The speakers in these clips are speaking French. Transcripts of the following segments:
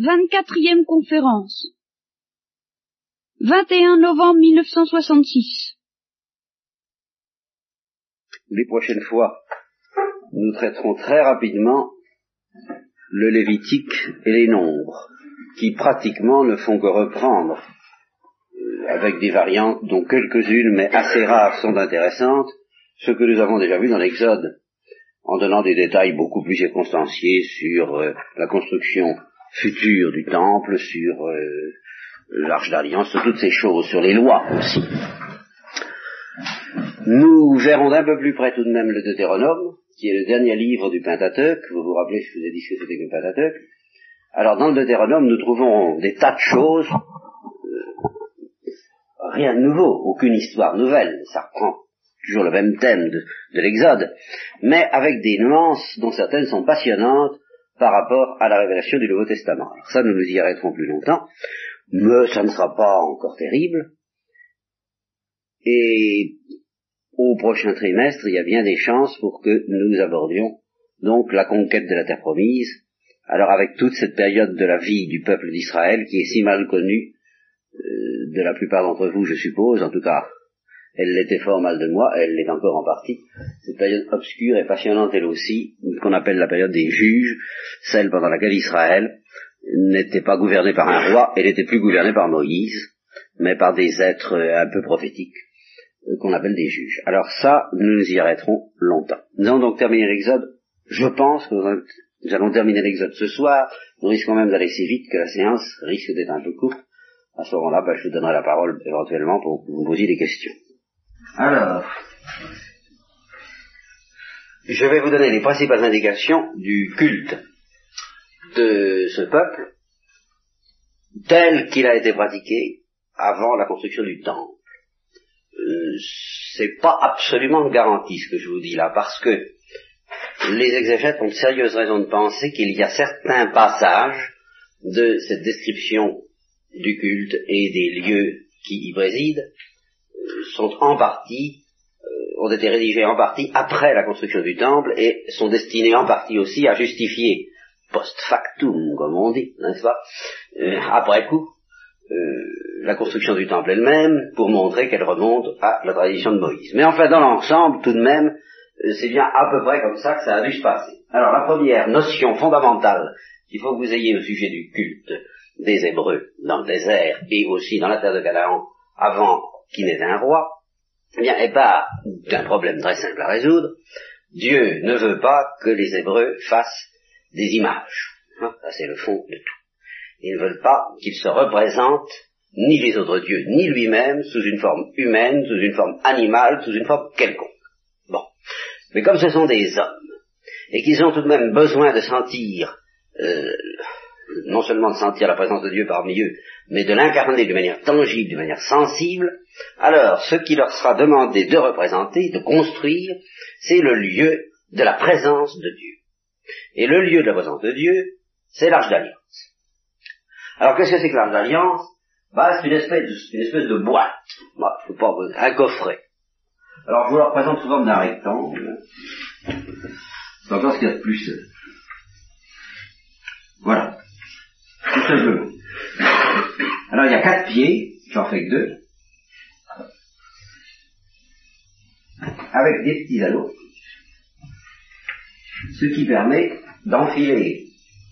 Vingt-quatrième conférence. 21 novembre 1966. Les prochaines fois, nous traiterons très rapidement le Lévitique et les nombres, qui pratiquement ne font que reprendre, euh, avec des variantes dont quelques-unes, mais assez rares, sont intéressantes, ce que nous avons déjà vu dans l'Exode, en donnant des détails beaucoup plus circonstanciés sur euh, la construction future du temple, sur euh, l'arche d'alliance, sur toutes ces choses, sur les lois aussi. Nous verrons d'un peu plus près tout de même le Deutéronome, qui est le dernier livre du Pentateuque. Vous vous rappelez, je vous ai dit ce que c'était que le Pentateuque. Alors dans le Deutéronome, nous trouvons des tas de choses, euh, rien de nouveau, aucune histoire nouvelle, ça reprend toujours le même thème de, de l'Exode, mais avec des nuances dont certaines sont passionnantes par rapport à la révélation du Nouveau Testament. Alors ça, nous nous y arrêterons plus longtemps, mais ça ne sera pas encore terrible. Et au prochain trimestre, il y a bien des chances pour que nous abordions donc la conquête de la terre promise. Alors avec toute cette période de la vie du peuple d'Israël qui est si mal connue euh, de la plupart d'entre vous, je suppose, en tout cas elle l'était fort mal de moi, elle l'est encore en partie. Cette période obscure et passionnante elle aussi, appelle la période des juges, celle pendant laquelle Israël n'était pas gouverné par un roi, elle n'était plus gouvernée par Moïse, mais par des êtres un peu prophétiques, euh, qu'on appelle des juges. Alors ça, nous nous y arrêterons longtemps. Nous allons donc terminer l'Exode. Je pense que nous allons terminer l'Exode ce soir. Nous risquons même d'aller si vite que la séance risque d'être un peu courte. À ce moment-là, ben, je vous donnerai la parole éventuellement pour que vous me posiez des questions. Alors, je vais vous donner les principales indications du culte de ce peuple tel qu'il a été pratiqué avant la construction du temple. Euh, c'est pas absolument garanti ce que je vous dis là, parce que les exégètes ont de sérieuses raisons de penser qu'il y a certains passages de cette description du culte et des lieux qui y président sont en partie, euh, ont été rédigés en partie après la construction du temple et sont destinés en partie aussi à justifier post factum, comme on dit, n'est-ce pas, euh, après coup, euh, la construction du temple elle-même, pour montrer qu'elle remonte à la tradition de Moïse. Mais enfin, dans l'ensemble, tout de même, c'est bien à peu près comme ça que ça a dû se passer. Alors, la première notion fondamentale qu'il faut que vous ayez au sujet du culte des Hébreux dans le désert et aussi dans la terre de Canaan avant qui n'est un roi, eh bien, et pas d'un problème très simple à résoudre. Dieu ne veut pas que les Hébreux fassent des images. Hein, ça, c'est le fond de tout. Ils ne veulent pas qu'ils se représentent ni les autres dieux, ni lui-même, sous une forme humaine, sous une forme animale, sous une forme quelconque. Bon. Mais comme ce sont des hommes, et qu'ils ont tout de même besoin de sentir euh, non seulement de sentir la présence de Dieu parmi eux, mais de l'incarner de manière tangible, de manière sensible, alors ce qui leur sera demandé de représenter, de construire, c'est le lieu de la présence de Dieu. Et le lieu de la présence de Dieu, c'est l'arche d'alliance. Alors qu'est-ce que c'est que l'arche d'alliance? Bah, c'est une espèce, une espèce de boîte, bah, faut pas, un coffret. Alors je vous la représente souvent d'un rectangle. C'est encore ce qu'il y a de plus. Voilà. Tout simplement. Alors il y a quatre pieds, j'en fais que deux, avec des petits anneaux, ce qui permet d'enfiler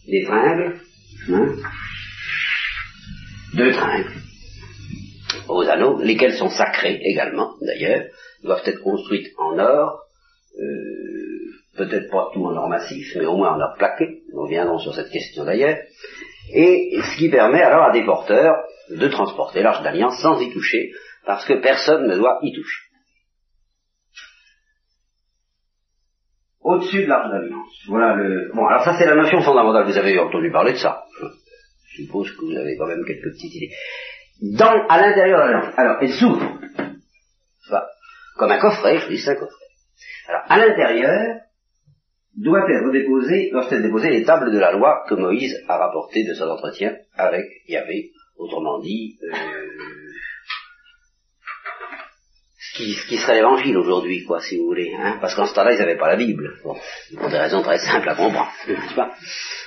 des tringles, hein, deux tringles, aux anneaux, lesquels sont sacrés également, d'ailleurs, doivent être construites en or, euh, peut-être pas tout en or massif, mais au moins en or plaqué, nous reviendrons sur cette question d'ailleurs, et ce qui permet alors à des porteurs de transporter l'arche d'alliance sans y toucher, parce que personne ne doit y toucher. Au-dessus de l'arche d'alliance. Voilà le. Bon, alors ça c'est la notion fondamentale. Vous avez entendu parler de ça. Je suppose que vous avez quand même quelques petites idées. Dans, à l'intérieur de l'alliance. Alors, elle s'ouvre. Comme un coffret, je dis un coffret. Alors, à l'intérieur, doit être déposé, doivent être déposées les tables de la loi que Moïse a rapportées de son entretien avec Yahvé, autrement dit, euh, qui, serait l'évangile aujourd'hui, quoi, si vous voulez, hein, parce qu'en ce temps-là, ils n'avaient pas la Bible, pour des raisons très simples à comprendre, pas?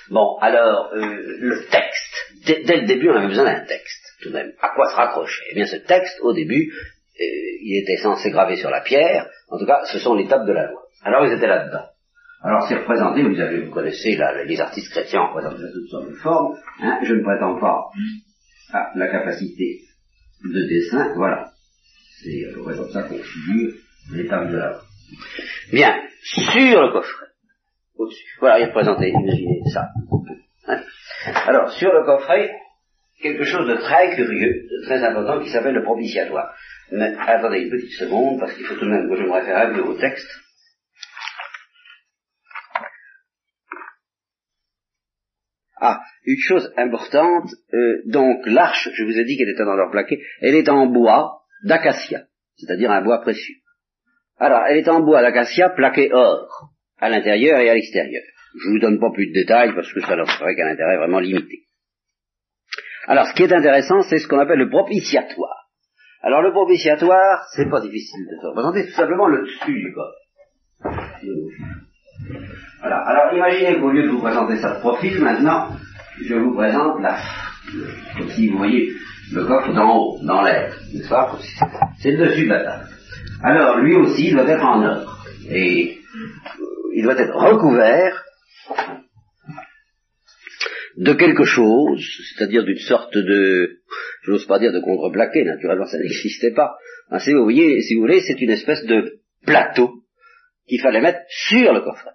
Bon, alors, euh, le texte, dès le début, on avait besoin d'un texte, tout de même. À quoi se raccrocher? Eh bien, ce texte, au début, euh, il était censé graver sur la pierre. En tout cas, ce sont les tables de la loi. Alors, ils étaient là-dedans. Alors, c'est représenté, vous, avez, vous connaissez les artistes chrétiens représentent toutes sortes de formes. Hein, je ne prétends pas à la capacité de dessin. Voilà. C'est à peu près comme ça qu'on figure de la loi. Bien, sur le coffret, au-dessus. Voilà, il est représenté, imaginez ça. Hein. Alors, sur le coffret, quelque chose de très curieux, de très important, qui s'appelle le propitiatoire. Mais attendez une petite seconde, parce qu'il faut tout de même que je me réfère peu au texte. Ah, une chose importante, euh, donc l'arche, je vous ai dit qu'elle était dans leur plaqué, elle est en bois d'acacia, c'est-à-dire un bois précieux. Alors, elle est en bois d'acacia plaqué or, à l'intérieur et à l'extérieur. Je ne vous donne pas plus de détails parce que ça leur ferait qu'un intérêt vraiment limité. Alors, ce qui est intéressant, c'est ce qu'on appelle le propitiatoire. Alors, le propitiatoire, c'est pas difficile de se représenter, tout simplement le dessus du corps. Voilà. Alors, imaginez qu'au lieu de vous présenter ça de profil, maintenant, je vous présente la, comme si vous voyez le coffre dans l'air, n'est-ce pas? C'est le dessus de la table. Alors, lui aussi, il doit être en or. Et il doit être recouvert de quelque chose, c'est-à-dire d'une sorte de, je n'ose pas dire de contreplaqué, naturellement ça n'existait pas. Hein, si vous voyez, si vous voulez, c'est une espèce de plateau qu'il fallait mettre sur le coffret.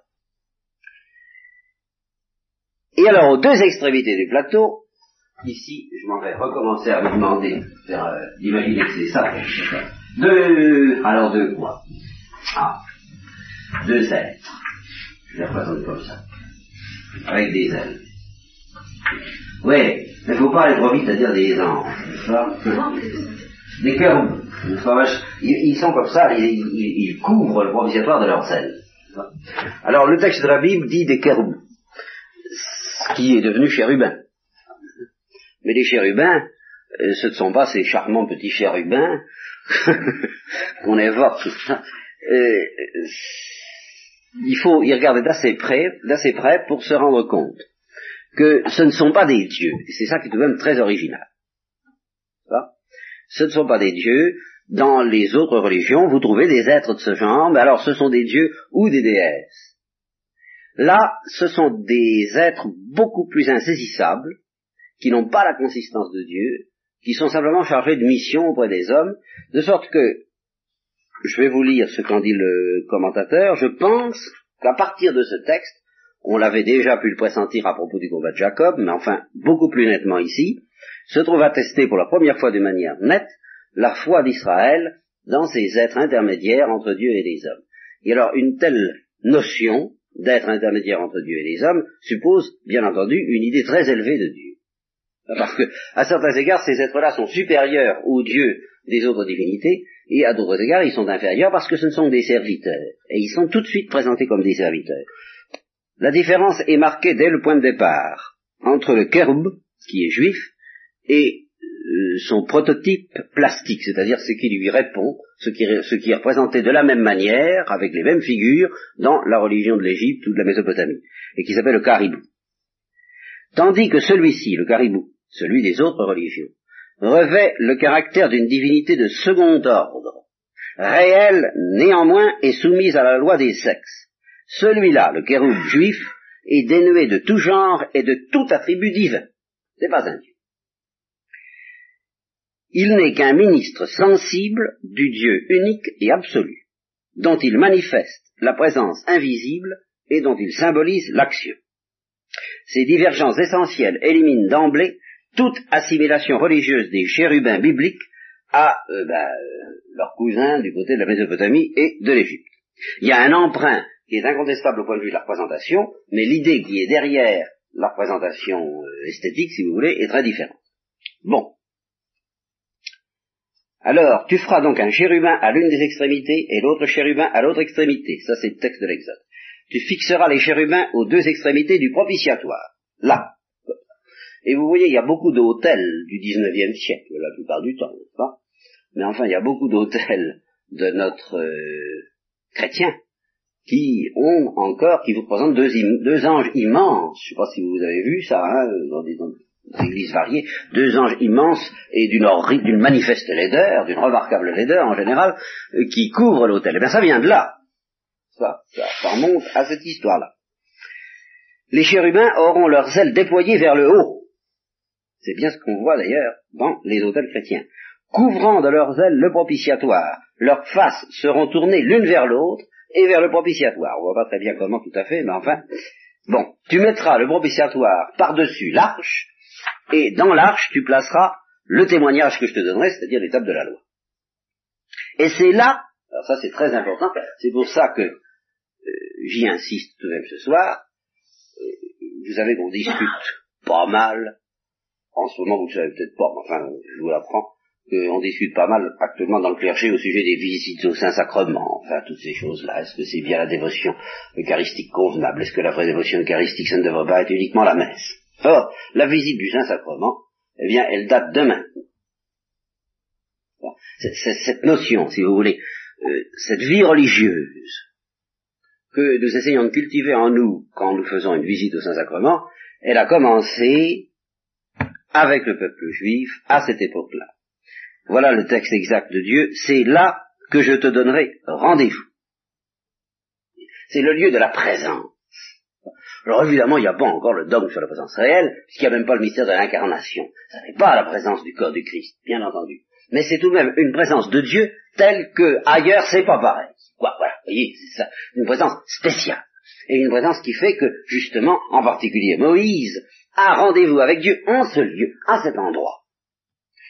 Et alors, aux deux extrémités du plateau, ici, je m'en vais recommencer à vous demander euh, d'imaginer que c'est ça. Deux, alors deux quoi? Ah, deux êtres. Je les représente comme ça. Avec des ailes. Oui, mais il faut pas aller trop vite à dire des anges, n'est-ce pas? Des cœurs, ils, sont comme ça, ils, couvrent le propitiatoire de leurs ailes. Alors le texte de la Bible dit des chérubins, ce qui est devenu chérubin. Mais les chérubins, euh, ce ne sont pas ces charmants petits chérubins qu'on évoque. Euh, il faut y regarder d'assez près, d'assez près pour se rendre compte que ce ne sont pas des dieux. C'est ça qui est tout de même très original. ce ne sont pas des dieux. Dans les autres religions, vous trouvez des êtres de ce genre, mais alors ce sont des dieux ou des déesses. Là, ce sont des êtres beaucoup plus insaisissables, qui n'ont pas la consistance de Dieu, qui sont simplement chargés de mission auprès des hommes, de sorte que, je vais vous lire ce qu'en dit le commentateur, je pense qu'à partir de ce texte, on l'avait déjà pu le pressentir à propos du combat de Jacob, mais enfin beaucoup plus nettement ici, se trouve attesté pour la première fois de manière nette la foi d'Israël dans ces êtres intermédiaires entre Dieu et les hommes. Et alors une telle notion d'être intermédiaire entre Dieu et les hommes suppose, bien entendu, une idée très élevée de Dieu. Parce que, à certains égards, ces êtres-là sont supérieurs aux dieux des autres divinités, et à d'autres égards, ils sont inférieurs parce que ce ne sont que des serviteurs. Et ils sont tout de suite présentés comme des serviteurs. La différence est marquée dès le point de départ entre le Kerub, qui est juif, et euh, son prototype plastique, c'est-à-dire ce qui lui répond, ce qui, ce qui est représenté de la même manière, avec les mêmes figures, dans la religion de l'Égypte ou de la Mésopotamie, et qui s'appelle le caribou. Tandis que celui-ci, le caribou, celui des autres religions, revêt le caractère d'une divinité de second ordre, réelle néanmoins et soumise à la loi des sexes, celui-là, le kéroub juif, est dénué de tout genre et de tout attribut divin. C'est pas un Dieu. Il n'est qu'un ministre sensible du Dieu unique et absolu, dont il manifeste la présence invisible et dont il symbolise l'action. Ces divergences essentielles éliminent d'emblée toute assimilation religieuse des chérubins bibliques à euh, ben, euh, leurs cousins du côté de la Mésopotamie et de l'Égypte. Il y a un emprunt qui est incontestable au point de vue de la représentation, mais l'idée qui est derrière la représentation euh, esthétique, si vous voulez, est très différente. Bon. Alors, tu feras donc un chérubin à l'une des extrémités et l'autre chérubin à l'autre extrémité. Ça, c'est le texte de l'Exode. Tu fixeras les chérubins aux deux extrémités du propitiatoire. Là. Et vous voyez, il y a beaucoup d'hôtels du 19e siècle, la plupart du temps, n'est-ce pas? Mais enfin, il y a beaucoup d'hôtels de notre euh, chrétien qui ont encore, qui vous présentent deux, deux anges immenses. Je ne sais pas si vous avez vu ça, hein, dans des, églises variées, deux anges immenses et d'une d'une manifeste laideur, d'une remarquable laideur en général, euh, qui couvrent l'autel. Eh bien ça vient de là. Ça, ça, remonte à cette histoire-là. Les chérubins auront leurs ailes déployées vers le haut. C'est bien ce qu'on voit d'ailleurs dans les autels chrétiens. Couvrant de leurs ailes le propitiatoire, leurs faces seront tournées l'une vers l'autre et vers le propitiatoire. On voit pas très bien comment tout à fait, mais enfin. Bon, tu mettras le propitiatoire par-dessus l'arche, et dans l'arche, tu placeras le témoignage que je te donnerai, c'est-à-dire l'étape de la loi. Et c'est là, alors ça c'est très important, c'est pour ça que euh, j'y insiste tout de même ce soir, vous savez qu'on discute pas mal, en ce moment vous ne savez peut-être pas, mais enfin je vous l'apprends, qu'on discute pas mal actuellement dans le clergé au sujet des visites au Saint-Sacrement, enfin toutes ces choses-là. Est-ce que c'est bien la dévotion eucharistique convenable? Est-ce que la vraie dévotion eucharistique, ça ne devrait pas être uniquement la messe? Or, la visite du Saint-Sacrement, eh bien, elle date demain. cette notion, si vous voulez, euh, cette vie religieuse que nous essayons de cultiver en nous quand nous faisons une visite au Saint-Sacrement, elle a commencé avec le peuple juif à cette époque-là. Voilà le texte exact de Dieu, c'est là que je te donnerai rendez-vous. C'est le lieu de la présence. Alors évidemment, il n'y a pas encore le dogme sur la présence réelle, puisqu'il n'y a même pas le mystère de l'incarnation. Ça n'est pas la présence du corps du Christ, bien entendu. Mais c'est tout de même une présence de Dieu telle que ailleurs c'est pas pareil. Quoi, voilà, vous voyez, c'est ça, une présence spéciale. Et une présence qui fait que, justement, en particulier Moïse, a rendez-vous avec Dieu en ce lieu, à cet endroit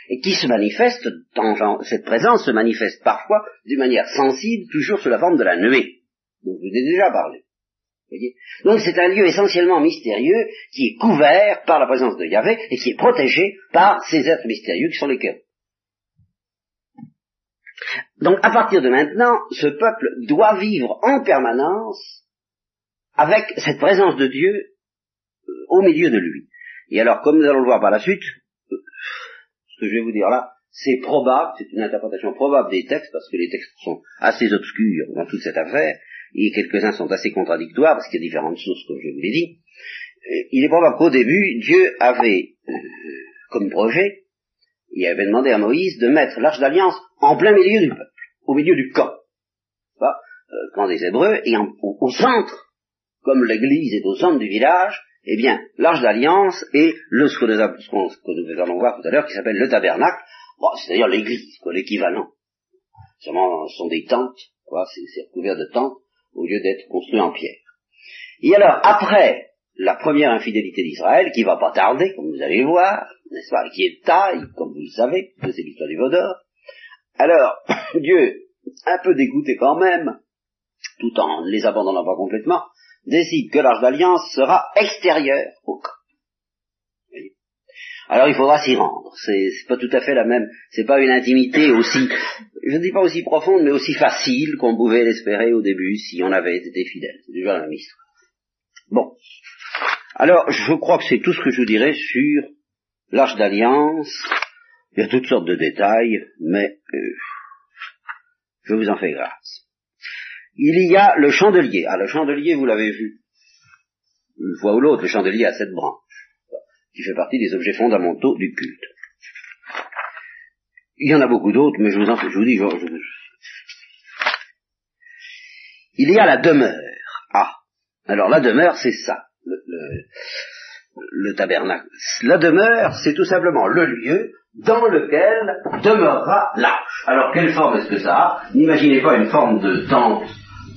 et qui se manifeste, dans, cette présence se manifeste parfois d'une manière sensible, toujours sous la forme de la nuée, dont je vous ai déjà parlé. Donc c'est un lieu essentiellement mystérieux qui est couvert par la présence de Yahvé et qui est protégé par ces êtres mystérieux qui sont les cœurs. Donc à partir de maintenant, ce peuple doit vivre en permanence avec cette présence de Dieu au milieu de lui. Et alors, comme nous allons le voir par la suite, ce que je vais vous dire là, c'est probable, c'est une interprétation probable des textes, parce que les textes sont assez obscurs dans toute cette affaire, et quelques-uns sont assez contradictoires, parce qu'il y a différentes sources, comme je vous l'ai dit. Euh, il est probable qu'au début, Dieu avait, euh, comme projet, il avait demandé à Moïse de mettre l'arche d'alliance en plein milieu du peuple, au milieu du camp, pas, euh, camp des Hébreux, et au, centre, comme l'église est au centre du village, eh bien, l'arche d'alliance est le, ce que nous allons voir tout à l'heure, qui s'appelle le tabernacle, c'est-à-dire l'église, quoi, l'équivalent. Seulement, ce sont des tentes, quoi, c'est recouvert de tentes, au lieu d'être construit en pierre. Et alors, après la première infidélité d'Israël, qui va pas tarder, comme vous allez voir, n'est-ce pas, qui est de taille, comme vous le savez, c'est l'histoire du Vaudor, alors, Dieu, un peu dégoûté quand même, tout en les abandonnant pas complètement, décide que l'arche d'alliance sera extérieure au camp. Alors il faudra s'y rendre. C'est pas tout à fait la même. C'est pas une intimité aussi, je ne dis pas aussi profonde, mais aussi facile qu'on pouvait l'espérer au début si on avait été fidèle. C'est déjà la même histoire. Bon. Alors je crois que c'est tout ce que je dirais sur l'arche d'alliance. Il y a toutes sortes de détails, mais euh, je vous en fais grâce il y a le chandelier. Ah, le chandelier, vous l'avez vu. Une fois ou l'autre, le chandelier a cette branche, qui fait partie des objets fondamentaux du culte. Il y en a beaucoup d'autres, mais je vous en je vous dis, je, il y a la demeure. Ah, alors la demeure, c'est ça, le, le tabernacle. La demeure, c'est tout simplement le lieu dans lequel demeurera l'arche. Alors quelle forme est-ce que ça a? N'imaginez pas une forme de tente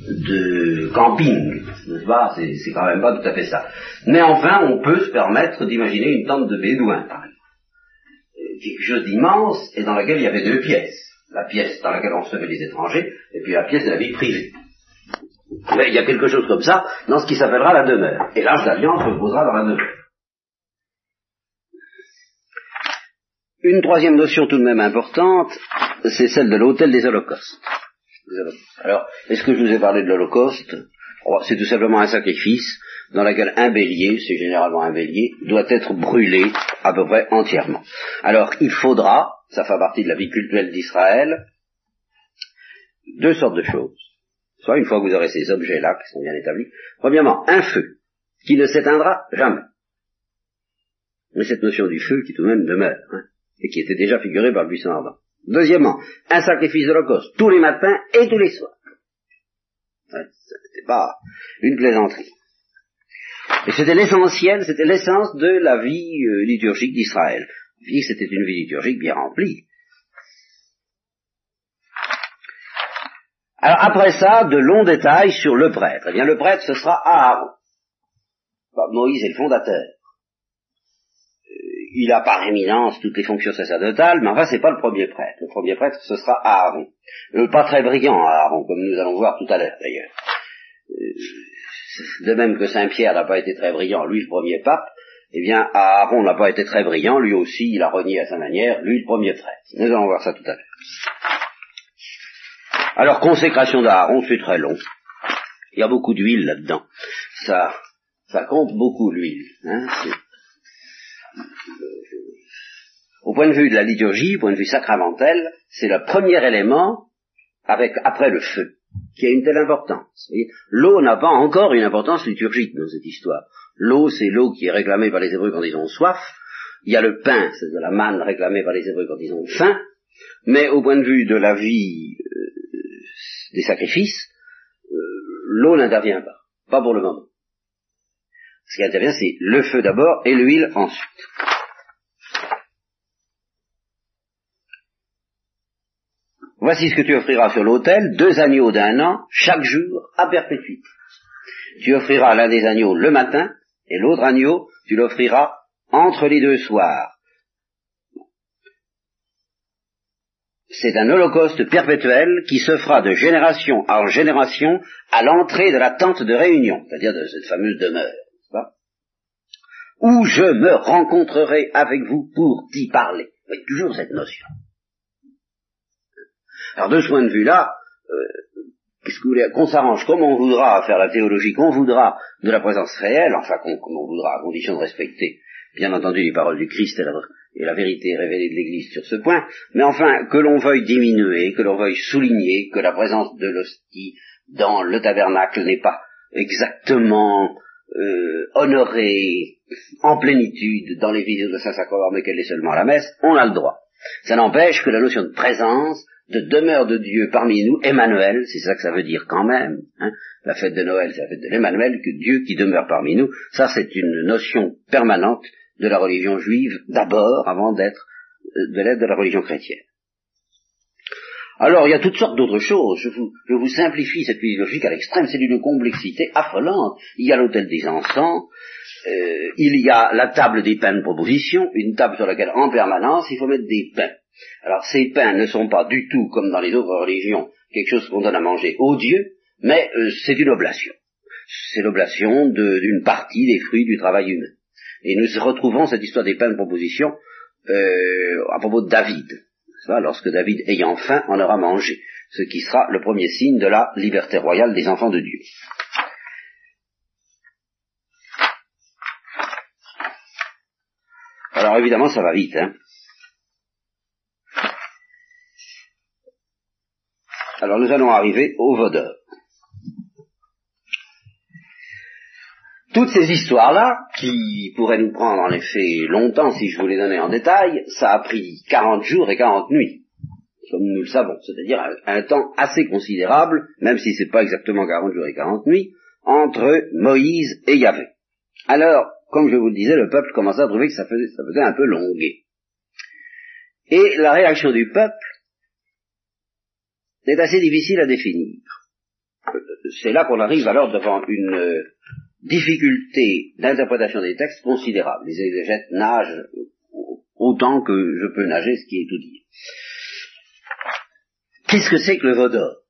de camping, n'est-ce pas? C'est quand même pas tout à fait ça. Mais enfin, on peut se permettre d'imaginer une tente de bédouin, par exemple. Quelque chose d'immense et dans laquelle il y avait deux pièces. La pièce dans laquelle on recevait les étrangers et puis la pièce de la vie privée. Mais il y a quelque chose comme ça dans ce qui s'appellera la demeure. Et l'âge d'alliance reposera dans la demeure. Une troisième notion tout de même importante, c'est celle de l'hôtel des holocaustes. Alors, est-ce que je vous ai parlé de l'Holocauste C'est tout simplement un sacrifice dans lequel un bélier, c'est généralement un bélier, doit être brûlé à peu près entièrement. Alors, il faudra, ça fait partie de la vie culturelle d'Israël, deux sortes de choses. Soit une fois que vous aurez ces objets-là qui sont bien établis, premièrement, un feu qui ne s'éteindra jamais. Mais cette notion du feu qui tout de même demeure, hein, et qui était déjà figurée par le buisson ardent. Deuxièmement, un sacrifice d'Holocauste tous les matins et tous les soirs. Ce n'était pas une plaisanterie. Et c'était l'essentiel, c'était l'essence de la vie euh, liturgique d'Israël. C'était une vie liturgique bien remplie. Alors après ça, de longs détails sur le prêtre. Eh bien, le prêtre, ce sera Aaron. Bah, Moïse est le fondateur. Il a par éminence toutes les fonctions sacerdotales, mais enfin, c'est pas le premier prêtre. Le premier prêtre, ce sera Aaron. Euh, pas très brillant, Aaron, comme nous allons voir tout à l'heure, d'ailleurs. Euh, de même que Saint-Pierre n'a pas été très brillant, lui, le premier pape, eh bien, Aaron n'a pas été très brillant, lui aussi, il a renié à sa manière, lui, le premier prêtre. Nous allons voir ça tout à l'heure. Alors, consécration d'Aaron, c'est très long. Il y a beaucoup d'huile là-dedans. Ça, ça compte beaucoup l'huile. Hein, au point de vue de la liturgie, au point de vue sacramentel, c'est le premier élément avec, après le feu, qui a une telle importance. L'eau n'a pas encore une importance liturgique dans cette histoire. L'eau, c'est l'eau qui est réclamée par les Hébreux quand ils ont soif. Il y a le pain, c'est de la manne réclamée par les Hébreux quand ils ont faim. Mais au point de vue de la vie des sacrifices, euh, l'eau n'intervient pas. Pas pour le moment. Ce qui intervient, c'est le feu d'abord et l'huile ensuite. Voici ce que tu offriras sur l'autel, deux agneaux d'un an, chaque jour, à perpétuité. Tu offriras l'un des agneaux le matin, et l'autre agneau, tu l'offriras entre les deux soirs. c'est un holocauste perpétuel qui se fera de génération en génération à l'entrée de la tente de réunion, c'est-à-dire de cette fameuse demeure, où je me rencontrerai avec vous pour t'y parler. Toujours cette notion. Alors de ce point de vue-là, euh, qu'on s'arrange comme on voudra à faire la théologie qu'on voudra de la présence réelle, enfin comme on voudra à condition de respecter, bien entendu, les paroles du Christ et la, et la vérité révélée de l'Église sur ce point, mais enfin, que l'on veuille diminuer, que l'on veuille souligner que la présence de l'hostie dans le tabernacle n'est pas exactement euh, honorée en plénitude dans les visites de Saint-Sacrement, mais qu'elle est seulement à la messe, on a le droit. Ça n'empêche que la notion de présence, de demeure de Dieu parmi nous, Emmanuel, c'est ça que ça veut dire quand même, hein, la fête de Noël, c'est la fête de l'Emmanuel, que Dieu qui demeure parmi nous, ça c'est une notion permanente de la religion juive d'abord, avant d'être euh, de l'aide de la religion chrétienne. Alors, il y a toutes sortes d'autres choses. Je vous, simplifie cette liturgie à l'extrême. C'est d'une complexité affolante. Il y a l'autel des encens, euh, il y a la table des pains de proposition, une table sur laquelle, en permanence, il faut mettre des pains. Alors, ces pains ne sont pas du tout, comme dans les autres religions, quelque chose qu'on donne à manger aux dieux, mais euh, c'est une oblation. C'est l'oblation d'une partie des fruits du travail humain. Et nous retrouvons cette histoire des pains de proposition euh, à propos de David, lorsque David, ayant faim, en aura mangé, ce qui sera le premier signe de la liberté royale des enfants de Dieu. Alors évidemment, ça va vite. Hein. Alors nous allons arriver au vaudeur. Toutes ces histoires-là, qui pourraient nous prendre en effet longtemps si je vous les donnais en détail, ça a pris 40 jours et 40 nuits, comme nous le savons, c'est-à-dire un, temps assez considérable, même si c'est pas exactement 40 jours et 40 nuits, entre Moïse et Yahvé. Alors, comme je vous le disais, le peuple commençait à trouver que ça faisait, ça faisait un peu longué. Et la réaction du peuple est assez difficile à définir. C'est là qu'on arrive alors devant une difficulté d'interprétation des textes considérable. Les exégètes nagent autant que je peux nager, ce qui est tout dire. Qu'est-ce que c'est que le Vaudor?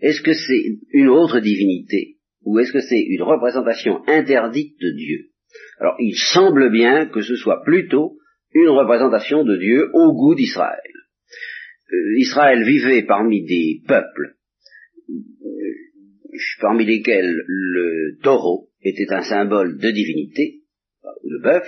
Est-ce que c'est une autre divinité ou est-ce que c'est une représentation interdite de Dieu? Alors, il semble bien que ce soit plutôt une représentation de Dieu au goût d'Israël. Euh, Israël vivait parmi des peuples parmi lesquels le taureau était un symbole de divinité, le bœuf,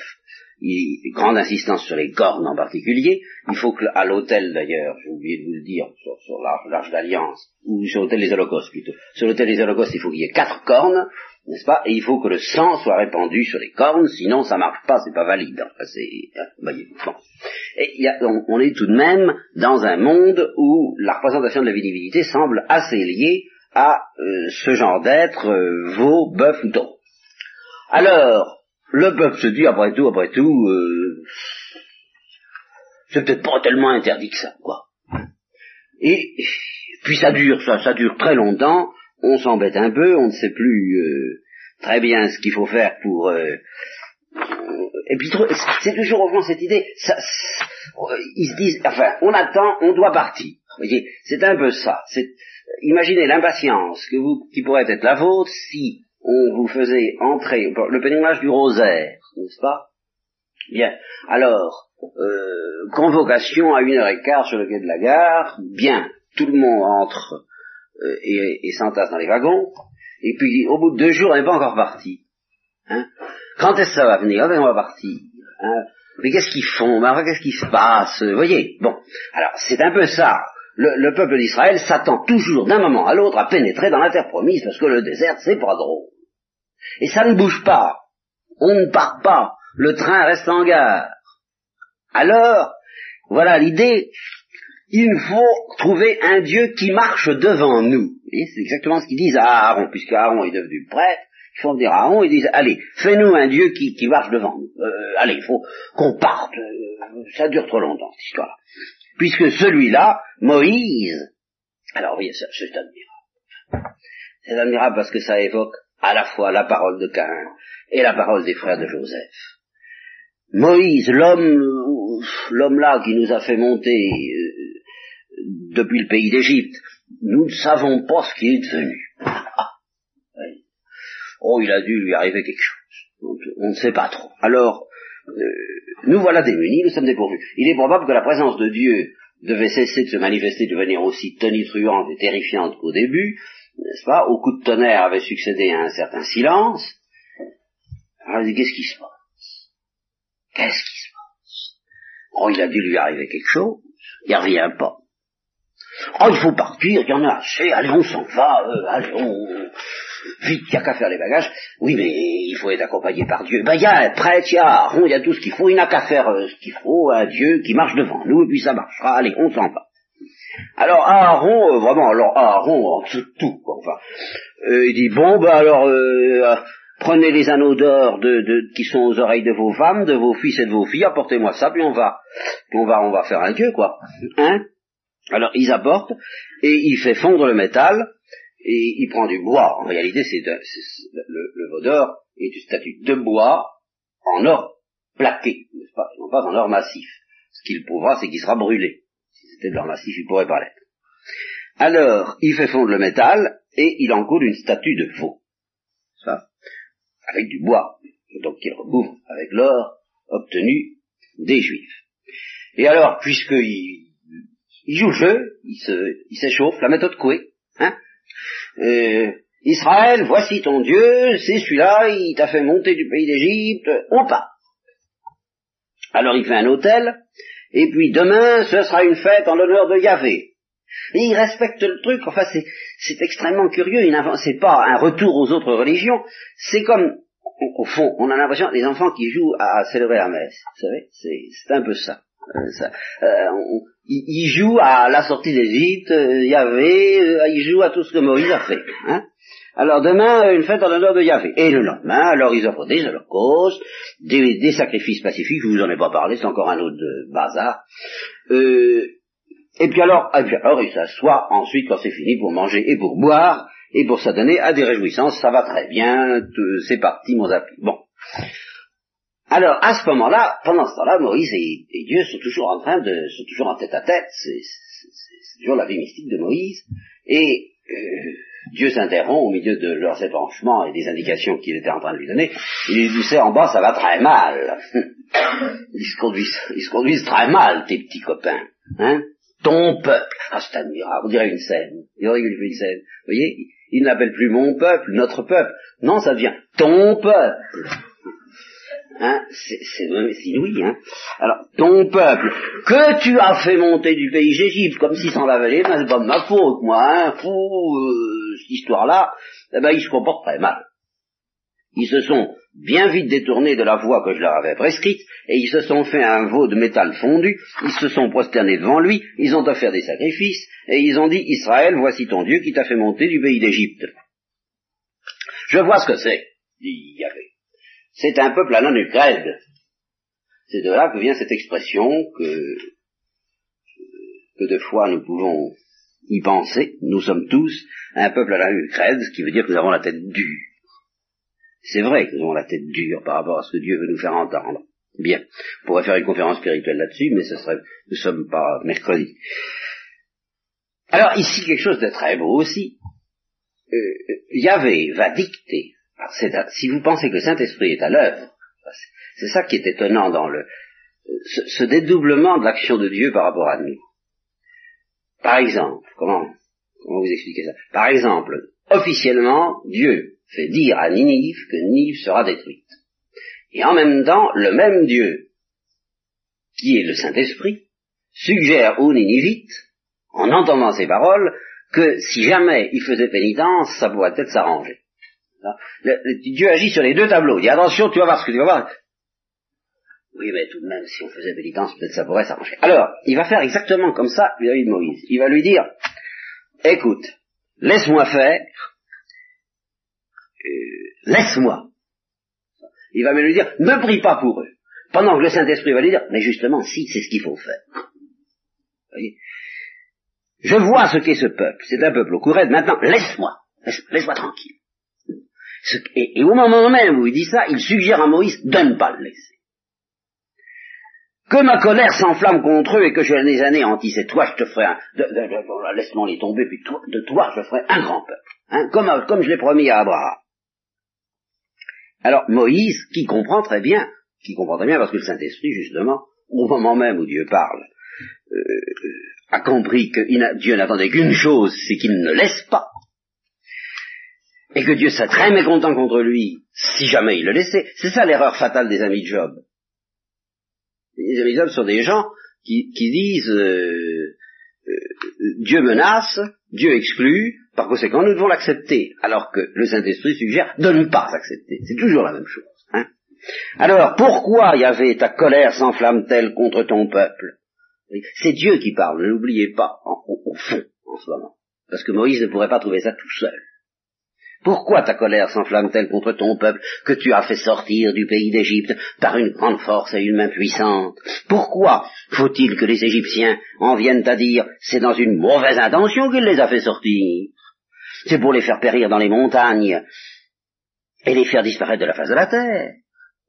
il, grande insistance sur les cornes en particulier. Il faut que, à l'hôtel d'ailleurs, j'ai oublié de vous le dire, sur, l'Arche d'Alliance, ou sur l'hôtel des Holocaustes plutôt, sur l'hôtel des Holocaustes, il faut qu'il y ait quatre cornes, n'est-ce pas? Et il faut que le sang soit répandu sur les cornes, sinon ça marche pas, c'est pas valide. Enfin, c'est, hein, voyez, bon. Et y a, on, est tout de même dans un monde où la représentation de la divinité semble assez liée à euh, ce genre d'être, veau, bœuf ou taureau. Alors, le peuple se dit, après tout, après tout, euh, c'est peut-être pas tellement interdit que ça, quoi. Et puis ça dure, ça, ça dure très longtemps, on s'embête un peu, on ne sait plus euh, très bien ce qu'il faut faire pour... Euh, et puis c'est toujours au fond cette idée, ça, ils se disent, enfin, on attend, on doit partir. Voyez, c'est un peu ça. Imaginez l'impatience qui pourrait être la vôtre si on vous faisait entrer le pèlerinage du rosaire, n'est-ce pas? Bien. Alors, euh, convocation à une heure et quart sur le quai de la gare, bien, tout le monde entre euh, et, s'entasse dans les wagons, et puis au bout de deux jours, on n'est pas encore parti. Hein Quand est-ce que ça va venir? Ah On va partir? Hein mais qu'est-ce qu'ils font? Ben, Qu'est-ce qui se passe? Vous voyez? Bon, alors c'est un peu ça. Le, le peuple d'Israël s'attend toujours d'un moment à l'autre à pénétrer dans la terre promise, parce que le désert, c'est pas drôle. Et ça ne bouge pas. On ne part pas. Le train reste en gare. Alors, voilà l'idée. Il faut trouver un Dieu qui marche devant nous. C'est exactement ce qu'ils disent à Aaron, puisque Aaron est devenu prêtre. Ils font à Aaron, disent, allez, fais-nous un Dieu qui, marche devant nous. Euh, allez, il faut qu'on parte. Euh, ça dure trop longtemps, cette histoire. Puisque celui-là, Moïse, alors oui, c'est admirable. C'est admirable parce que ça évoque à la fois la parole de Cain et la parole des frères de Joseph. Moïse, l'homme, l'homme là qui nous a fait monter euh, depuis le pays d'Égypte, nous ne savons pas ce qu'il est devenu. Oh, il a dû lui arriver quelque chose. On ne sait pas trop. Alors, euh, nous voilà démunis, nous sommes dépourvus. Il est probable que la présence de Dieu devait cesser de se manifester, de devenir aussi tonitruante et terrifiante qu'au début, n'est-ce pas, au coup de tonnerre avait succédé un certain silence. Alors qu'est-ce qui se passe? Qu'est-ce qui se passe? Oh, il a dû lui arriver quelque chose, il revient pas. Oh, il faut partir, il y en a assez, allez, on s'en va, euh, allez, on... Vite, il n'y a qu'à faire les bagages. Oui, mais il faut être accompagné par Dieu. Ben, il y a un prêtre, il y a Aaron, il y a tout ce qu'il faut, il n'a qu'à faire euh, ce qu'il faut, un Dieu qui marche devant nous, et puis ça marchera, allez, on s'en va. Alors Aaron, euh, vraiment, alors Aaron, en dessous de tout, enfin, euh, il dit, bon, ben alors, prenez les anneaux d'or qui sont aux oreilles de vos femmes, de vos fils et de vos filles, apportez-moi ça, puis on va, on va, on va faire un dieu, quoi. Hein? Alors ils apportent, et il fait fondre le métal, et il prend du bois. En réalité, c'est le, veau d'or est une statue de bois en or plaqué, n'est-ce pas, non pas en or massif. Ce qu'il prouvera, c'est qu'il sera brûlé c'était dans massif, il pourrait pas l'être. Alors, il fait fondre le métal et il en coule une statue de faux. Ça, avec du bois, donc qu'il recouvre avec l'or obtenu des Juifs. Et alors, puisqu'il il joue le jeu, il s'échauffe, la méthode couée, hein, euh, Israël, voici ton Dieu, c'est celui-là, il t'a fait monter du pays d'Égypte, on part. Alors il fait un hôtel, et puis demain, ce sera une fête en l'honneur de Yahvé. Et il respecte le truc, enfin c'est extrêmement curieux, il c'est pas un retour aux autres religions, c'est comme, au fond, on a l'impression des enfants qui jouent à, célébrer la messe, vous savez, c'est un peu ça. Euh, euh, ils jouent à la sortie d'Égypte, euh, Yahvé, ils jouent à tout ce que Moïse a fait. Hein alors demain, une fête en l'honneur de Yahvé. Et le lendemain, alors ils offrent des holocaustes, des, des sacrifices pacifiques, je vous en ai pas parlé, c'est encore un autre bazar. Euh, et puis alors, et puis alors ils s'assoient ensuite quand c'est fini pour manger et pour boire, et pour s'adonner à des réjouissances, ça va très bien, c'est parti mon zapi. Bon. Alors, à ce moment-là, pendant ce temps-là, Moïse et, Dieu sont toujours en train de, sont toujours en tête à tête, c'est toujours la vie mystique de Moïse, et euh, Dieu s'interrompt au milieu de leurs épanchements et des indications qu'il était en train de lui donner. Il lui dit, en bas, ça va très mal. ils, se conduisent, ils se conduisent très mal, tes petits copains. Hein Ton peuple. Ah, c'est admirable. On dirait une scène. Il aurait une scène. Vous voyez Il n'appelle plus mon peuple, notre peuple. Non, ça devient ton peuple. Hein, c'est inouï. Hein. Alors, ton peuple, que tu as fait monter du pays d'Égypte, comme si s'en les mains, c'est pas de ma faute, moi, hein, fou, euh, cette histoire-là, eh ben, ils se comportent très mal. Ils se sont bien vite détournés de la voie que je leur avais prescrite, et ils se sont fait un veau de métal fondu, ils se sont prosternés devant lui, ils ont offert des sacrifices, et ils ont dit, Israël, voici ton Dieu qui t'a fait monter du pays d'Égypte. Je vois ce que c'est, dit Yahvé. C'est un peuple à non C'est de là que vient cette expression que, que de fois nous pouvons y penser, nous sommes tous un peuple à la Ucrède, ce qui veut dire que nous avons la tête dure. C'est vrai que nous avons la tête dure par rapport à ce que Dieu veut nous faire entendre. Bien, on pourrait faire une conférence spirituelle là-dessus, mais ce serait, nous sommes pas mercredi. Alors ici, quelque chose de très beau aussi. Euh, Yahvé va dicter. Si vous pensez que le Saint-Esprit est à l'œuvre, c'est ça qui est étonnant dans le ce, dédoublement de l'action de Dieu par rapport à nous. Par exemple, comment, comment vous expliquer ça? Par exemple, officiellement, Dieu fait dire à Ninive que Ninive sera détruite. Et en même temps, le même Dieu, qui est le Saint-Esprit, suggère aux Ninivites, en entendant ces paroles, que si jamais il faisait pénitence, ça pourrait peut-être s'arranger. Dieu agit sur les deux tableaux. Il dit attention, tu vas voir ce que tu vas voir. Oui, mais tout de même, si on faisait pénitence, peut-être ça pourrait s'arranger. Alors, il va faire exactement comme ça vis-à-vis de Moïse. Il va lui dire, écoute, laisse-moi faire, euh, laisse-moi. Il va même lui dire, ne prie pas pour eux. Pendant que le Saint-Esprit va lui dire, mais justement, si, c'est ce qu'il faut faire. voyez? Je vois ce qu'est ce peuple. C'est un peuple au courant. Maintenant, laisse-moi. Laisse-moi tranquille. Et, au moment même où il dit ça, il suggère à Moïse de ne pas le laisser. Que ma colère s'enflamme contre eux et que je les anéantisse. Et toi, je te ferai un... Laisse-moi les tomber, puis de toi, je ferai un grand peuple. Hein, comme, comme je l'ai promis à Abraham. Alors Moïse, qui comprend très bien, qui comprend très bien parce que le Saint-Esprit, justement, au moment même où Dieu parle, euh, a compris que Dieu n'attendait qu'une chose, c'est qu'il ne laisse pas. Et que Dieu serait très mécontent contre lui si jamais il le laissait. C'est ça l'erreur fatale des amis de Job. Les amis de Job sont des gens qui, disent euh, euh, Dieu menace, Dieu exclut, par conséquent, nous devons l'accepter, alors que le Saint-Esprit suggère de ne pas accepter. C'est toujours la même chose. Hein alors, pourquoi y avait ta colère s'enflamme-t-elle contre ton peuple? C'est Dieu qui parle, ne l'oubliez pas, au fond, en ce moment. Parce que Moïse ne pourrait pas trouver ça tout seul. Pourquoi ta colère s'enflamme-t-elle contre ton peuple que tu as fait sortir du pays d'Égypte par une grande force et une main puissante? Pourquoi faut-il que les Égyptiens en viennent à dire c'est dans une mauvaise intention qu'il les a fait sortir C'est pour les faire périr dans les montagnes et les faire disparaître de la face de la terre.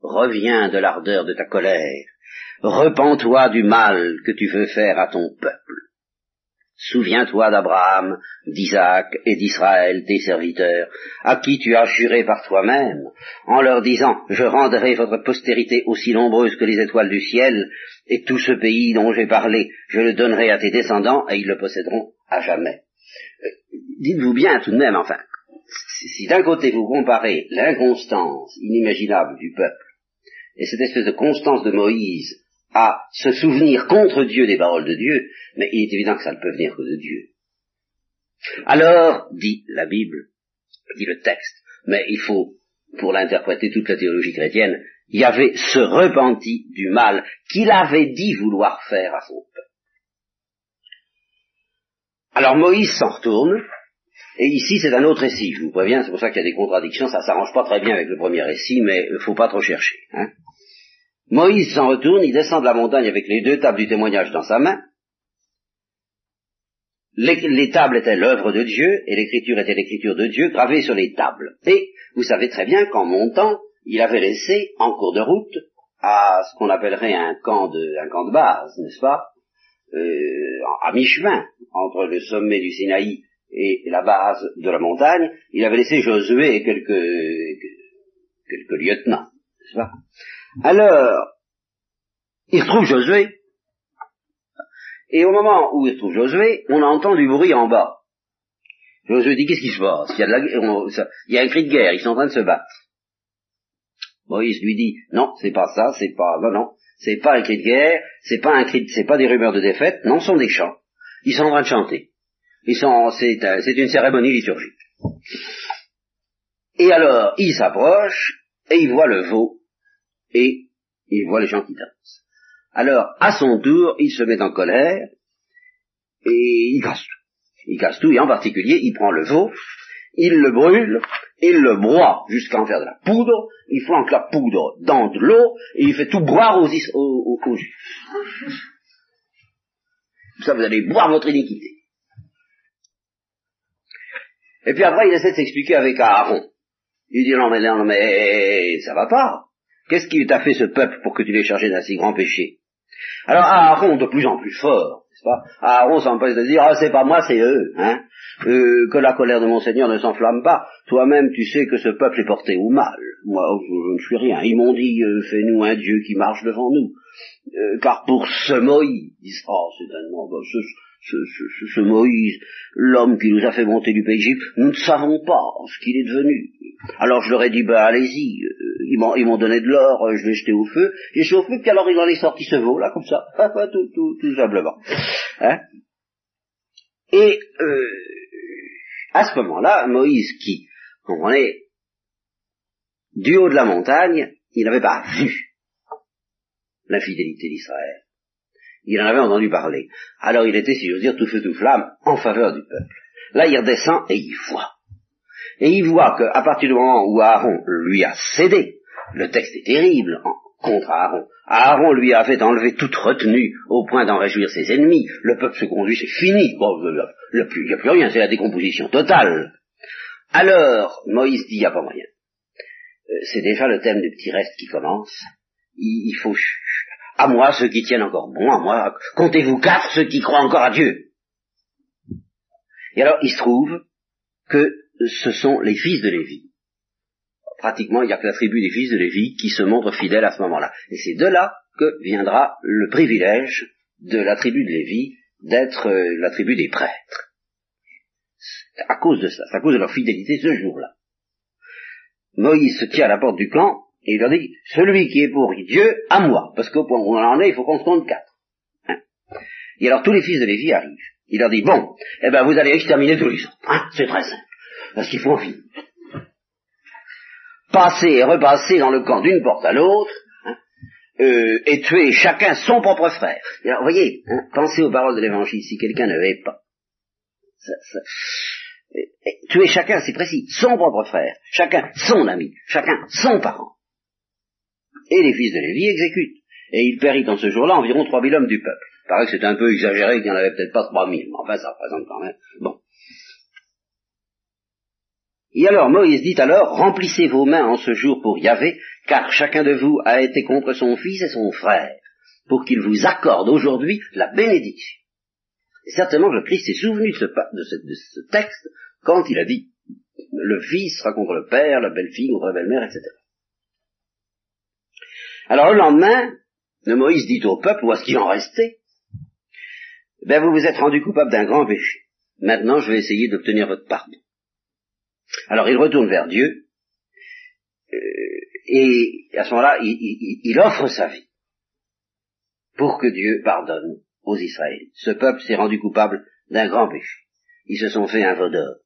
Reviens de l'ardeur de ta colère. Repens-toi du mal que tu veux faire à ton peuple. Souviens-toi d'Abraham, d'Isaac et d'Israël, tes serviteurs, à qui tu as juré par toi-même, en leur disant, je rendrai votre postérité aussi nombreuse que les étoiles du ciel, et tout ce pays dont j'ai parlé, je le donnerai à tes descendants, et ils le posséderont à jamais. Euh, dites-vous bien tout de même, enfin, si d'un côté vous comparez l'inconstance inimaginable du peuple, et cette espèce de constance de Moïse à se souvenir contre Dieu des paroles de Dieu, mais il est évident que ça ne peut venir que de Dieu. Alors, dit la Bible, dit le texte, mais il faut, pour l'interpréter toute la théologie chrétienne, il avait se repenti du mal qu'il avait dit vouloir faire à son peuple. Alors Moïse s'en retourne, et ici c'est un autre récit, je vous préviens, c'est pour ça qu'il y a des contradictions, ça s'arrange pas très bien avec le premier récit, mais il ne faut pas trop chercher. Hein. Moïse s'en retourne, il descend de la montagne avec les deux tables du témoignage dans sa main. Les, tables étaient l'œuvre de Dieu et l'écriture était l'écriture de Dieu gravée sur les tables. Et vous savez très bien qu'en montant, il avait laissé en cours de route à ce qu'on appellerait un camp de, base, n'est-ce pas, euh, à mi-chemin entre le sommet du Sinaï et la base de la montagne, il avait laissé Josué et quelques, quelques lieutenants, n'est-ce pas alors, il retrouve Josué, et au moment où il retrouve Josué, on entend du bruit en bas. Josué dit, qu'est-ce qui se passe? Il y, a un cri de guerre, ils sont en train de se battre. Moïse lui dit, non, c'est pas ça, c'est pas, non, non, c'est pas un cri de guerre, c'est pas un cri, c'est pas des rumeurs de défaite, non, ce sont des chants. Ils sont en train de chanter. Ils sont, c'est une cérémonie liturgique. Et alors, il s'approche, et il voit le veau, et il voit les gens qui dansent. Alors, à son tour, il se met en colère, et il casse tout. Il casse tout, et en particulier, il prend le veau, il le brûle, il le broie jusqu'à en faire de la poudre, il flanque la poudre dans de l'eau, et il fait tout boire aux, aux, aux, Ça, vous allez boire votre iniquité. Et puis après, il essaie de s'expliquer avec Aaron. Il dit, non mais, non mais, ça va pas. Qu'est-ce qui t'a fait ce peuple pour que tu l'aies chargé d'un si grand péché? Alors Aaron, de plus en plus fort, n'est-ce pas? Aaron s'empêche de dire, ah c'est pas moi, c'est eux, hein euh, que la colère de mon Seigneur ne s'enflamme pas. Toi-même, tu sais que ce peuple est porté au mal. Moi, je, ne suis rien. Ils m'ont dit, euh, fais-nous un Dieu qui marche devant nous. Euh, car pour ce Moïse, oh, c'est un nom, ce, ce, ce, Moïse, l'homme qui nous a fait monter du pays d'Égypte, nous ne savons pas ce qu'il est devenu. Alors je leur ai dit, ben allez-y, euh, ils m'ont donné de l'or, je l'ai jeté au feu, j'ai jeté au feu, puis alors il en est sorti ce veau, là, comme ça, tout, tout, tout simplement. Hein? Et euh, à ce moment-là, Moïse qui, comprenez, du haut de la montagne, il n'avait pas vu l'infidélité d'Israël. Il en avait entendu parler. Alors il était, si j'ose dire, tout feu tout flamme en faveur du peuple. Là, il redescend et il voit. Et il voit qu'à partir du moment où Aaron lui a cédé, le texte est terrible contre Aaron. Aaron lui a fait enlever toute retenue au point d'en réjouir ses ennemis. Le peuple se conduit, c'est fini. Bon, il n'y a, plus rien, c'est la décomposition totale. Alors, Moïse dit, il n'y a pas moyen. Euh, c'est déjà le thème du petit reste qui commence. Il, faut... À moi, ceux qui tiennent encore bon, à moi, comptez-vous quatre, ceux qui croient encore à Dieu. Et alors, il se trouve que ce sont les fils de Lévi. Pratiquement, il n'y a que la tribu des fils de Lévi qui se montre fidèle à ce moment-là. Et c'est de là que viendra le privilège de la tribu de Lévi d'être euh, la tribu des prêtres. À cause de ça, à cause de leur fidélité ce jour-là. Moïse se tient à la porte du camp et il leur dit, celui qui est pour Dieu, à moi, parce qu'au point où on en est, il faut qu'on se compte quatre. Hein. et alors tous les fils de Lévi arrivent. Il leur dit, bon, eh ben vous allez exterminer tous les autres. Hein, c'est très simple. Parce qu'il faut en finir. Passer et repasser dans le camp d'une porte à l'autre, hein, euh, et tuer chacun son propre frère. Alors, vous voyez, hein, pensez aux paroles de l'évangile, si quelqu'un ne veut pas. Ça, ça, tuer chacun, c'est précis, son propre frère, chacun son ami, chacun son parent. Et les fils de Lévi exécutent. Et il périt en ce jour-là environ trois mille hommes du peuple. Il que c'est un peu exagéré, qu'il n'y en avait peut-être pas trois mille, mais enfin ça représente quand même. Bon. Et alors Moïse dit alors, remplissez vos mains en ce jour pour Yahvé, car chacun de vous a été contre son fils et son frère, pour qu'il vous accorde aujourd'hui la bénédiction. Et certainement le Christ s'est souvenu de ce, de, ce, texte quand il a dit, le fils sera contre le père, la belle-fille contre la belle-mère, etc. Alors le lendemain, le Moïse dit au peuple, ou à ce qu'il en restait, ben vous vous êtes rendu coupable d'un grand péché. Maintenant, je vais essayer d'obtenir votre pardon. Alors il retourne vers Dieu, euh, et à ce moment-là, il, offre sa vie pour que Dieu pardonne aux Israélites. Ce peuple s'est rendu coupable d'un grand péché. Ils se sont fait un veau d'or.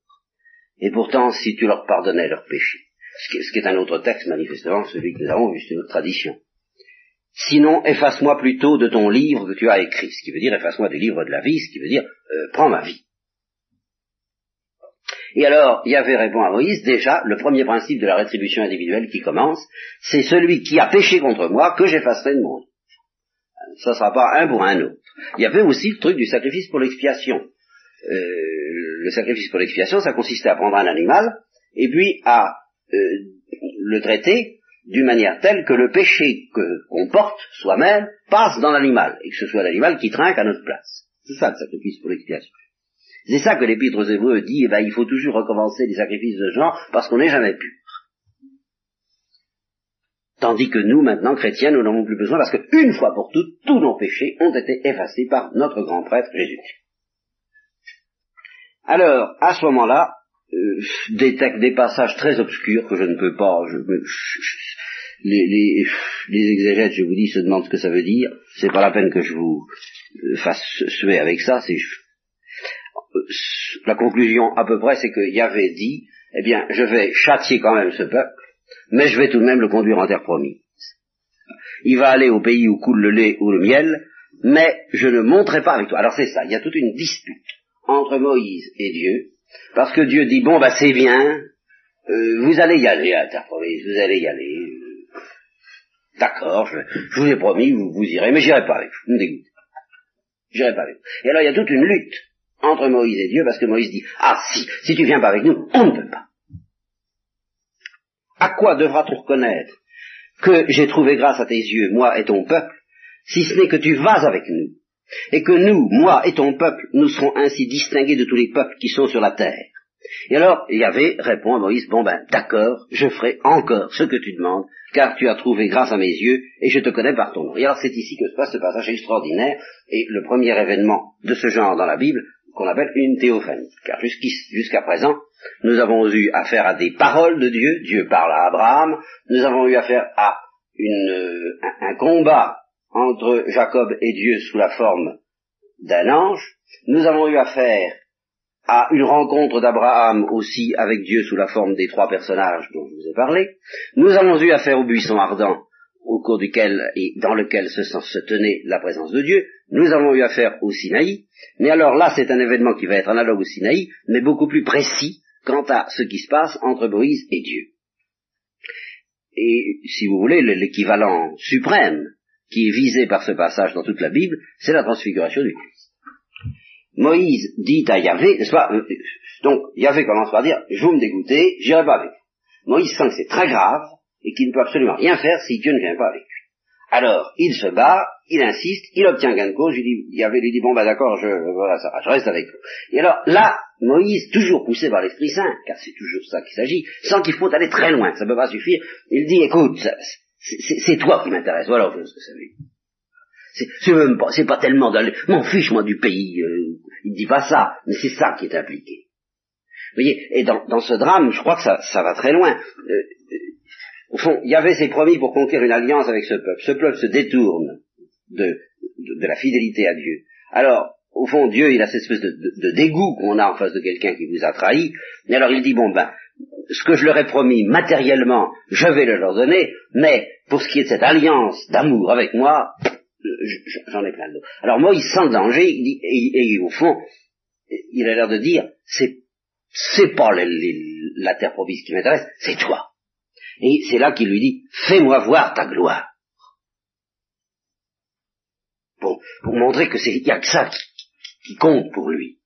Et pourtant, si tu leur pardonnais leur péché, ce qui, est un autre texte manifestement, celui que nous avons vu, c'est une autre tradition. Sinon, efface-moi plutôt de ton livre que tu as écrit, ce qui veut dire efface-moi des livres de la vie, ce qui veut dire euh, prends ma vie. Et alors, Yahvé répond à Moïse, déjà, le premier principe de la rétribution individuelle qui commence, c'est celui qui a péché contre moi que j'effacerai de mon livre. Ça ne sera pas un pour un autre. Il y avait aussi le truc du sacrifice pour l'expiation. Euh, le sacrifice pour l'expiation, ça consistait à prendre un animal et puis à euh, le traiter d'une manière telle que le péché qu'on porte soi-même passe dans l'animal et que ce soit l'animal qui trinque à notre place. C'est ça le sacrifice pour l'expiation. C'est ça que l'épître aux Hébreux dit, eh ben, il faut toujours recommencer des sacrifices de genre parce qu'on n'est jamais pur. Tandis que nous, maintenant, chrétiens, nous n'en avons plus besoin parce qu'une fois pour toutes, tous nos péchés ont été effacés par notre grand prêtre Jésus. Alors, à ce moment-là, des, des passages très obscurs que je ne peux pas, je, les, les, les, exégètes, je vous dis, se demandent ce que ça veut dire. C'est pas la peine que je vous euh, fasse suer avec ça. C'est la conclusion à peu près, c'est que Yahvé dit, eh bien, je vais châtier quand même ce peuple, mais je vais tout de même le conduire en terre promise. Il va aller au pays où coule le lait ou le miel, mais je ne monterai pas avec toi. Alors c'est ça, il y a toute une dispute entre Moïse et Dieu, parce que Dieu dit, bon, bah c'est bien, euh, vous allez y aller à promise, vous allez y aller. D'accord, je, vous ai promis, vous, vous irez, mais j'irai pas avec vous, me dégoûte. J'irai pas avec vous. Et alors il y a toute une lutte entre Moïse et Dieu, parce que Moïse dit, ah si, si tu viens pas avec nous, on ne peut pas. À quoi devras-tu reconnaître que j'ai trouvé grâce à tes yeux, moi et ton peuple, si ce n'est que tu vas avec nous, et que nous, moi et ton peuple, nous serons ainsi distingués de tous les peuples qui sont sur la terre. Et alors, Yahvé répond à Moïse, bon ben, d'accord, je ferai encore ce que tu demandes, car tu as trouvé grâce à mes yeux, et je te connais par ton nom. C'est ici que se passe ce passage extraordinaire, et le premier événement de ce genre dans la Bible, qu'on appelle une théophanie. Car jusqu'à présent, nous avons eu affaire à des paroles de Dieu, Dieu parle à Abraham, nous avons eu affaire à un, un combat entre Jacob et Dieu sous la forme d'un ange, nous avons eu affaire à une rencontre d'Abraham aussi avec Dieu sous la forme des trois personnages dont je vous ai parlé. Nous avons eu affaire au buisson ardent au cours duquel et dans lequel se, se tenait la présence de Dieu. Nous avons eu affaire au Sinaï, mais alors là c'est un événement qui va être analogue au Sinaï, mais beaucoup plus précis quant à ce qui se passe entre Moïse et Dieu. Et si vous voulez, l'équivalent suprême qui est visé par ce passage dans toute la Bible, c'est la transfiguration du Christ. Moïse dit à Yahvé, n'est-ce pas, euh, donc Yahvé commence par dire, je vous me dégoûter, j'irai pas avec vous. Moïse sent que c'est très grave, et qu'il ne peut absolument rien faire si Dieu ne vient pas avec lui. Alors, il se bat, il insiste, il obtient gain de cause, il dit, Yahvé lui dit, bon bah d'accord, je, voilà, ça, je reste avec vous. Et alors, là, Moïse, toujours poussé par l'Esprit Saint, car c'est toujours ça qu'il s'agit, sans qu'il faut aller très loin, ça ne peut pas suffire, il dit, écoute, c'est toi qui m'intéresse, voilà ce que ça veut dire. C'est même pas, c'est pas tellement d'aller, m'en fiche moi du pays, euh, il dit pas ça, mais c'est ça qui est impliqué. Vous voyez, et dans, dans, ce drame, je crois que ça, ça va très loin. Euh, euh au fond, il y avait ses promis pour conquérir une alliance avec ce peuple. Ce peuple se détourne de, de, de la fidélité à Dieu. Alors, au fond, Dieu, il a cette espèce de, de, de dégoût qu'on a en face de quelqu'un qui vous a trahi. Et alors il dit, bon ben, ce que je leur ai promis matériellement, je vais le leur donner, mais pour ce qui est de cette alliance d'amour avec moi, j'en ai plein dos. Alors moi, il sent le danger, il dit, et, au fond, il a l'air de dire, c'est, c'est pas la terre promise qui m'intéresse, c'est toi. Et c'est là qu'il lui dit, fais-moi voir ta gloire. Pour, pour montrer que c'est, il a que ça qui, qui compte pour lui.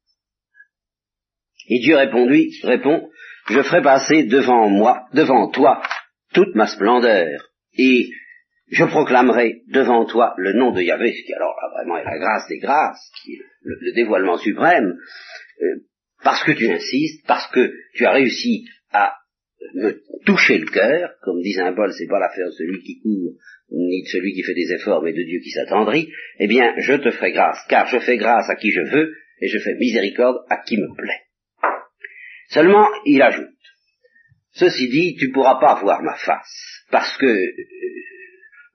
Et Dieu répondit, répond, je ferai passer devant moi, devant toi, toute ma splendeur, et je proclamerai devant toi le nom de Yahvé, qui alors là vraiment est la grâce des grâces, qui est le, dévoilement suprême, euh, parce que tu insistes, parce que tu as réussi à me toucher le cœur, comme dit Saint Paul, c'est pas l'affaire de celui qui court, ni de celui qui fait des efforts, mais de Dieu qui s'attendrit, eh bien, je te ferai grâce, car je fais grâce à qui je veux, et je fais miséricorde à qui me plaît. Seulement, il ajoute, ceci dit, tu pourras pas voir ma face, parce que euh,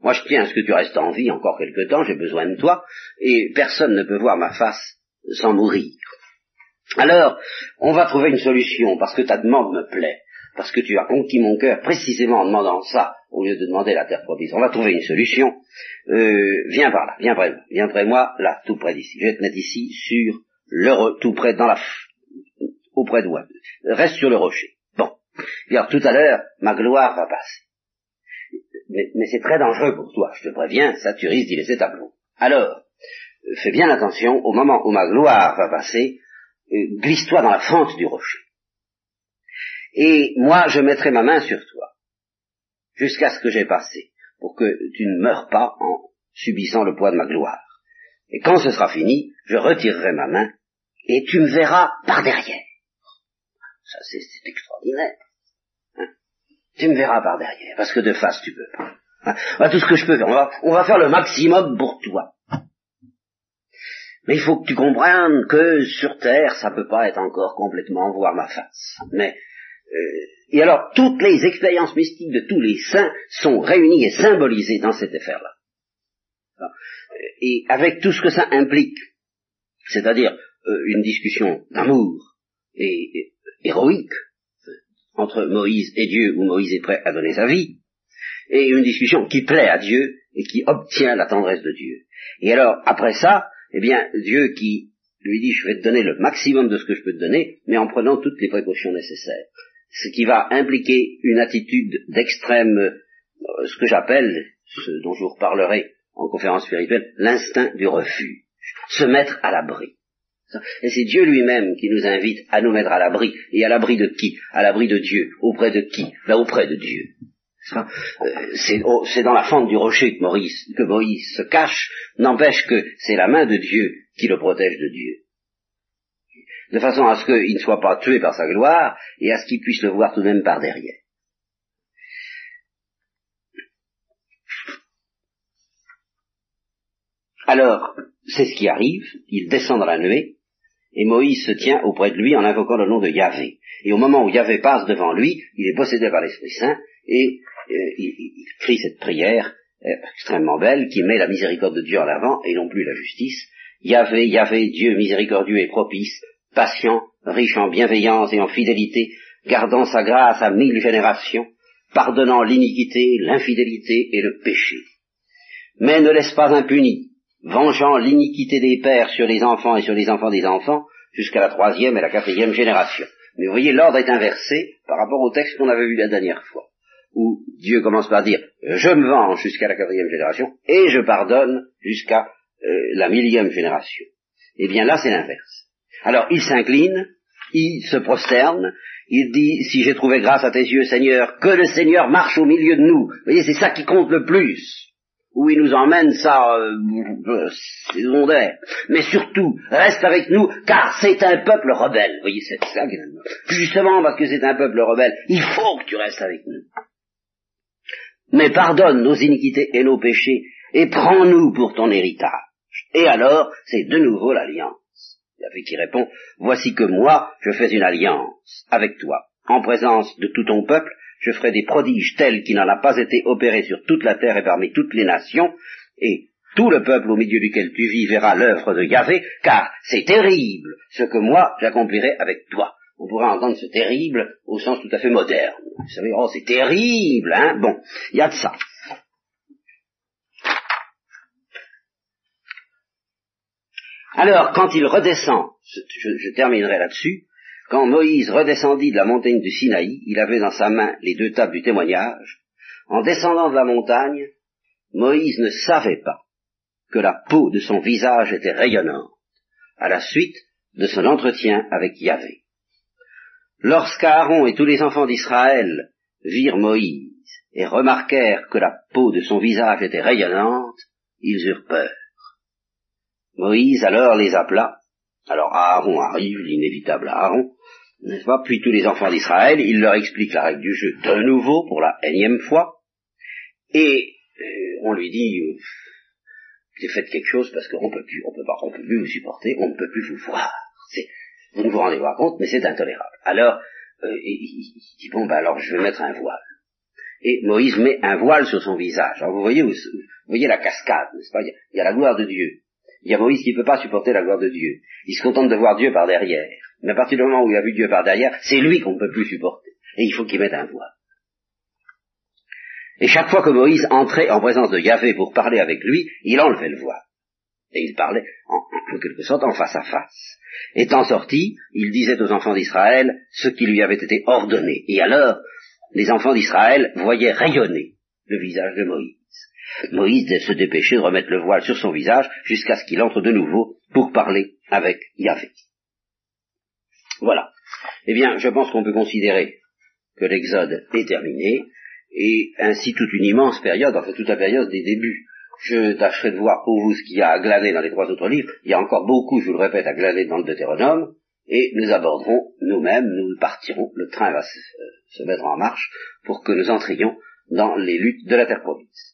moi je tiens à ce que tu restes en vie encore quelque temps, j'ai besoin de toi, et personne ne peut voir ma face sans mourir. Alors, on va trouver une solution, parce que ta demande me plaît, parce que tu as conquis mon cœur précisément en demandant ça, au lieu de demander la terre promise. On va trouver une solution. Euh, viens par là, viens près moi, viens près de moi, là, tout près d'ici. Je vais te mettre ici, sur le, tout près, dans la, auprès de moi. Reste sur le rocher. Bon. Alors tout à l'heure, ma gloire va passer. Mais, c'est très dangereux pour toi, je te préviens, ça tu risques d'y laisser ta Alors, fais bien attention, au moment où ma gloire va passer, euh, glisse-toi dans la fente du rocher. Et moi, je mettrai ma main sur toi, jusqu'à ce que j'ai passé, pour que tu ne meurs pas en subissant le poids de ma gloire. Et quand ce sera fini, je retirerai ma main, et tu me verras par derrière. Ça, c'est extraordinaire. Hein. tu me verras par derrière, parce que de face, tu peux pas. Hein. tout ce que je peux faire, on va, on va faire le maximum pour toi. Mais il faut que tu comprennes que sur Terre, ça peut pas être encore complètement voir ma face. Mais euh, Et alors, toutes les expériences mystiques de tous les saints sont réunies et symbolisées dans cette affaire-là. Et avec tout ce que ça implique, c'est-à-dire euh, une discussion d'amour et, héroïque entre Moïse et Dieu, où Moïse est prêt à donner sa vie, et une discussion qui plaît à Dieu et qui obtient la tendresse de Dieu. Et alors, après ça, eh bien, Dieu qui lui dit, je vais te donner le maximum de ce que je peux te donner, mais en prenant toutes les précautions nécessaires. Ce qui va impliquer une attitude d'extrême, euh, ce que j'appelle, ce dont je vous reparlerai en conférence spirituelle, l'instinct du refus. Se mettre à l'abri. Et c'est Dieu lui-même qui nous invite à nous mettre à l'abri. Et à l'abri de qui? À l'abri de Dieu. Auprès de qui? Là, auprès de Dieu. Euh, c'est dans la fente du rocher que que Moïse se cache, n'empêche que c'est la main de Dieu qui le protège de Dieu. De façon à ce qu'il ne soit pas tué par sa gloire et à ce qu'il puisse le voir tout de même par derrière. Alors, c'est ce qui arrive, il descend dans la nuée, et Moïse se tient auprès de lui en invoquant le nom de Yahvé. Et au moment où Yahvé passe devant lui, il est possédé par l'Esprit Saint, et euh, il, crie cette prière euh, extrêmement belle qui met la miséricorde de Dieu en avant et non plus la justice. Yahvé, Yahvé, Dieu miséricordieux et propice, patient, riche en bienveillance et en fidélité, gardant sa grâce à mille générations, pardonnant l'iniquité, l'infidélité et le péché. Mais ne laisse pas impuni, vengeant l'iniquité des pères sur les enfants et sur les enfants des enfants, jusqu'à la troisième et la quatrième génération. Mais vous voyez, l'ordre est inversé par rapport au texte qu'on avait vu la dernière fois où Dieu commence par dire je me venge jusqu'à la quatrième génération et je pardonne jusqu'à euh, la millième génération. Eh bien là c'est l'inverse. Alors il s'incline, il se prosterne, il dit si j'ai trouvé grâce à tes yeux Seigneur, que le Seigneur marche au milieu de nous. Vous voyez c'est ça qui compte le plus. Où il nous emmène, ça, euh, c'est secondaire. Mais surtout, reste avec nous, car c'est un peuple rebelle. Voyez, c'est ça Justement parce que c'est un peuple rebelle, il faut que tu restes avec nous mais pardonne nos iniquités et nos péchés, et prends-nous pour ton héritage. Et alors, c'est de nouveau l'alliance. Yahvé qui répond, voici que moi, je fais une alliance avec toi. En présence de tout ton peuple, je ferai des prodiges tels qu'il n'en a pas été opéré sur toute la terre et parmi toutes les nations, et tout le peuple au milieu duquel tu vis verra l'œuvre de Yahvé, car c'est terrible ce que moi j'accomplirai avec toi on pourrait entendre ce terrible au sens tout à fait moderne. Vous savez, oh, c'est terrible, hein Bon, il y a de ça. Alors, quand il redescend, je, terminerai là-dessus, quand Moïse redescendit de la montagne du Sinaï, il avait dans sa main les deux tables du témoignage. En descendant de la montagne, Moïse ne savait pas que la peau de son visage était rayonnante, à la suite de son entretien avec Yahvé. Lorsqu'Aaron et tous les enfants d'Israël virent Moïse et remarquèrent que la peau de son visage était rayonnante, ils eurent peur. Moïse alors les appela. Alors Aaron arrive, l'inévitable Aaron, n'est-ce pas Puis tous les enfants d'Israël, il leur explique la règle du jeu de nouveau pour la énième fois, et euh, on lui dit euh, faites quelque chose parce qu'on peut plus, on peut pas, on peut plus vous supporter, on ne peut plus vous voir. Vous ne vous rendez pas compte, mais c'est intolérable. Alors, euh, il, dit, bon, ben alors je vais mettre un voile. Et Moïse met un voile sur son visage. Alors vous voyez, vous, voyez la cascade, n'est-ce pas? Il y, a, la gloire de Dieu. Il y a Moïse qui ne peut pas supporter la gloire de Dieu. Il se contente de voir Dieu par derrière. Mais à partir du moment où il a vu Dieu par derrière, c'est lui qu'on ne peut plus supporter. Et il faut qu'il mette un voile. Et chaque fois que Moïse entrait en présence de Yahvé pour parler avec lui, il enlevait le voile. Et il parlait en quelque sorte en face à face. Étant sorti, il disait aux enfants d'Israël ce qui lui avait été ordonné. Et alors, les enfants d'Israël voyaient rayonner le visage de Moïse. Moïse se dépêchait de remettre le voile sur son visage jusqu'à ce qu'il entre de nouveau pour parler avec Yahvé. Voilà. Eh bien, je pense qu'on peut considérer que l'Exode est terminé, et ainsi toute une immense période, enfin toute la période des débuts je tâcherai de voir pour vous ce qu'il y a à glaner dans les trois autres livres. Il y a encore beaucoup, je vous le répète, à glaner dans le Deutéronome. Et nous aborderons nous-mêmes, nous partirons, le train va se, se mettre en marche pour que nous entrions dans les luttes de la terre promise.